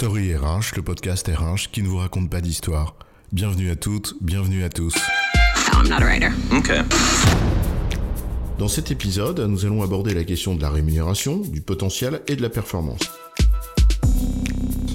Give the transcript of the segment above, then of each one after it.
Story RH, le podcast RH qui ne vous raconte pas d'histoire. Bienvenue à toutes, bienvenue à tous. I'm not a writer. Okay. Dans cet épisode, nous allons aborder la question de la rémunération, du potentiel et de la performance.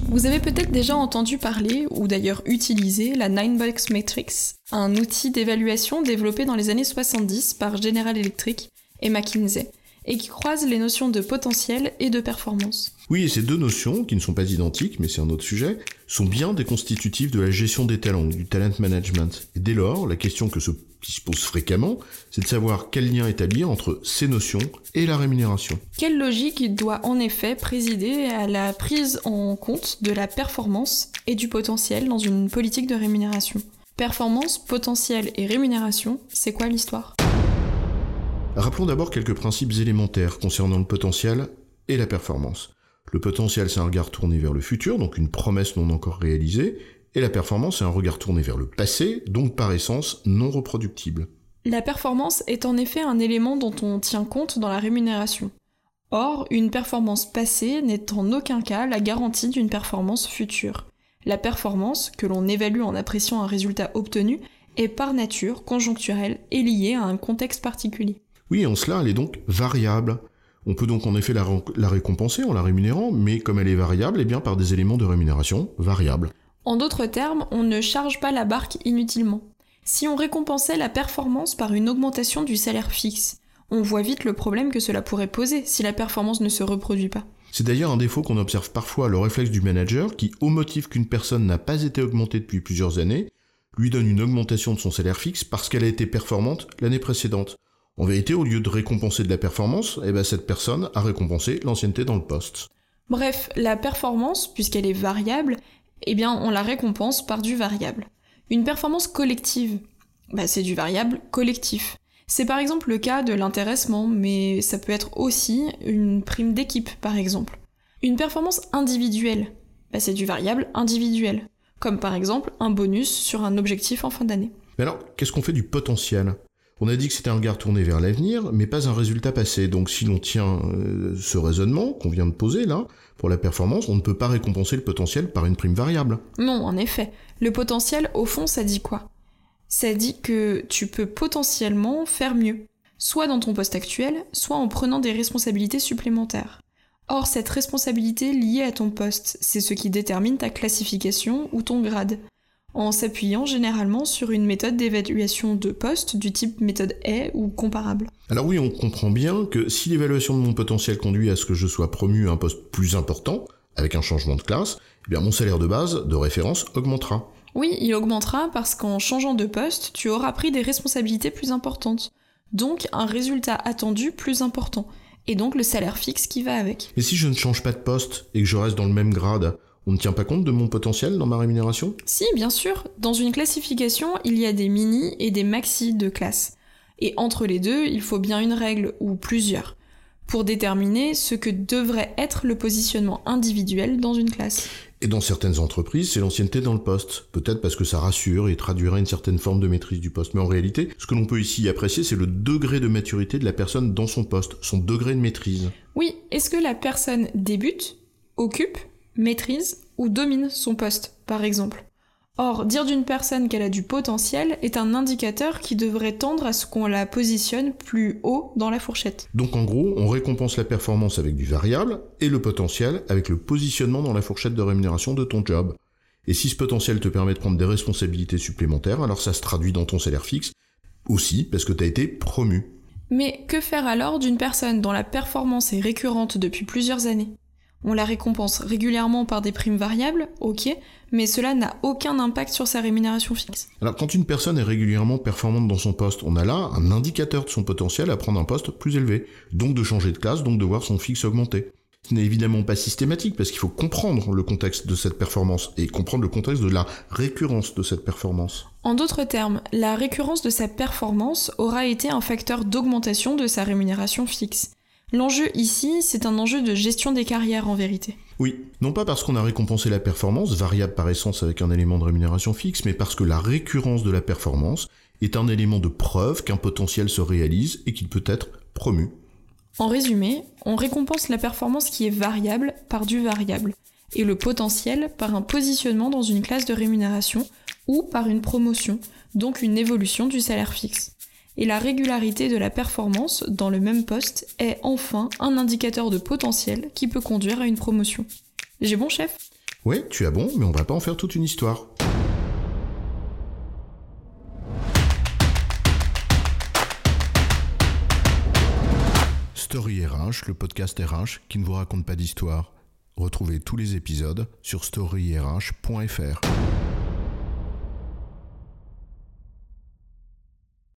Vous avez peut-être déjà entendu parler, ou d'ailleurs utilisé, la Ninebox Matrix, un outil d'évaluation développé dans les années 70 par General Electric et McKinsey, et qui croise les notions de potentiel et de performance. Oui, et ces deux notions, qui ne sont pas identiques, mais c'est un autre sujet, sont bien des constitutifs de la gestion des talents, du talent management. Et dès lors, la question que se, qui se pose fréquemment, c'est de savoir quel lien établir entre ces notions et la rémunération. Quelle logique doit en effet présider à la prise en compte de la performance et du potentiel dans une politique de rémunération? Performance, potentiel et rémunération, c'est quoi l'histoire? Rappelons d'abord quelques principes élémentaires concernant le potentiel et la performance. Le potentiel, c'est un regard tourné vers le futur, donc une promesse non encore réalisée, et la performance, c'est un regard tourné vers le passé, donc par essence non reproductible. La performance est en effet un élément dont on tient compte dans la rémunération. Or, une performance passée n'est en aucun cas la garantie d'une performance future. La performance, que l'on évalue en appréciant un résultat obtenu, est par nature conjoncturelle et liée à un contexte particulier. Oui, en cela, elle est donc variable. On peut donc en effet la, la, récompenser en la rémunérant, mais comme elle est variable, eh bien par des éléments de rémunération variables. En d'autres termes, on ne charge pas la barque inutilement. Si on récompensait la performance par une augmentation du salaire fixe, on voit vite le problème que cela pourrait poser si la performance ne se reproduit pas. C'est d'ailleurs un défaut qu'on observe parfois le réflexe du manager qui, au motif qu'une personne n'a pas été augmentée depuis plusieurs années, lui donne une augmentation de son salaire fixe parce qu'elle a été performante l'année précédente. En vérité, au lieu de récompenser de la performance, eh ben cette personne a récompensé l'ancienneté dans le poste. Bref, la performance, puisqu'elle est variable, eh bien on la récompense par du variable. Une performance collective, bah, c'est du variable collectif. C'est par exemple le cas de l'intéressement, mais ça peut être aussi une prime d'équipe par exemple. Une performance individuelle, bah, c'est du variable individuel, comme par exemple un bonus sur un objectif en fin d'année. Mais alors, qu'est-ce qu'on fait du potentiel? On a dit que c'était un regard tourné vers l'avenir, mais pas un résultat passé. Donc si l'on tient euh, ce raisonnement qu'on vient de poser là, pour la performance, on ne peut pas récompenser le potentiel par une prime variable. Non, en effet. Le potentiel, au fond, ça dit quoi? Ça dit que tu peux potentiellement faire mieux, soit dans ton poste actuel, soit en prenant des responsabilités supplémentaires. Or, cette responsabilité liée à ton poste, c'est ce qui détermine ta classification ou ton grade en s'appuyant généralement sur une méthode d'évaluation de poste du type méthode A ou comparable. Alors oui, on comprend bien que si l'évaluation de mon potentiel conduit à ce que je sois promu à un poste plus important, avec un changement de classe, eh bien mon salaire de base, de référence, augmentera. Oui, il augmentera parce qu'en changeant de poste, tu auras pris des responsabilités plus importantes. Donc un résultat attendu plus important. Et donc le salaire fixe qui va avec. Et si je ne change pas de poste et que je reste dans le même grade, on ne tient pas compte de mon potentiel dans ma rémunération? Si, bien sûr. Dans une classification, il y a des mini et des maxi de classe. Et entre les deux, il faut bien une règle ou plusieurs pour déterminer ce que devrait être le positionnement individuel dans une classe. Et dans certaines entreprises, c'est l'ancienneté dans le poste. Peut-être parce que ça rassure et traduirait une certaine forme de maîtrise du poste. Mais en réalité, ce que l'on peut ici apprécier, c'est le degré de maturité de la personne dans son poste, son degré de maîtrise. Oui, est-ce que la personne débute, occupe maîtrise ou domine son poste, par exemple. Or, dire d'une personne qu'elle a du potentiel est un indicateur qui devrait tendre à ce qu'on la positionne plus haut dans la fourchette. Donc en gros, on récompense la performance avec du variable et le potentiel avec le positionnement dans la fourchette de rémunération de ton job. Et si ce potentiel te permet de prendre des responsabilités supplémentaires, alors ça se traduit dans ton salaire fixe aussi parce que tu as été promu. Mais que faire alors d'une personne dont la performance est récurrente depuis plusieurs années? On la récompense régulièrement par des primes variables, ok, mais cela n'a aucun impact sur sa rémunération fixe. Alors quand une personne est régulièrement performante dans son poste, on a là un indicateur de son potentiel à prendre un poste plus élevé, donc de changer de classe, donc de voir son fixe augmenter. Ce n'est évidemment pas systématique parce qu'il faut comprendre le contexte de cette performance et comprendre le contexte de la récurrence de cette performance. En d'autres termes, la récurrence de sa performance aura été un facteur d'augmentation de sa rémunération fixe. L'enjeu ici, c'est un enjeu de gestion des carrières en vérité. Oui, non pas parce qu'on a récompensé la performance, variable par essence avec un élément de rémunération fixe, mais parce que la récurrence de la performance est un élément de preuve qu'un potentiel se réalise et qu'il peut être promu. En résumé, on récompense la performance qui est variable par du variable. et le potentiel par un positionnement dans une classe de rémunération ou par une promotion, donc une évolution du salaire fixe. Et la régularité de la performance dans le même poste est enfin un indicateur de potentiel qui peut conduire à une promotion. J'ai bon chef? Ouais, tu as bon, mais on va pas en faire toute une histoire. Story RH, le podcast RH qui ne vous raconte pas d'histoire. Retrouvez tous les épisodes sur storyrh.fr.